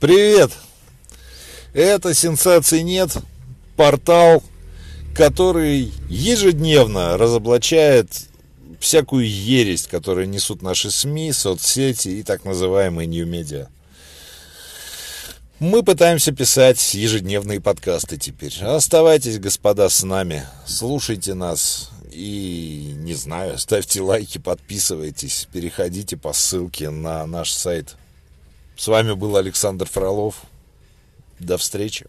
Привет! Это «Сенсаций нет» портал, который ежедневно разоблачает всякую ересь, которую несут наши СМИ, соцсети и так называемые нью-медиа. Мы пытаемся писать ежедневные подкасты теперь. Оставайтесь, господа, с нами. Слушайте нас. И, не знаю, ставьте лайки, подписывайтесь, переходите по ссылке на наш сайт. С вами был Александр Фролов. До встречи.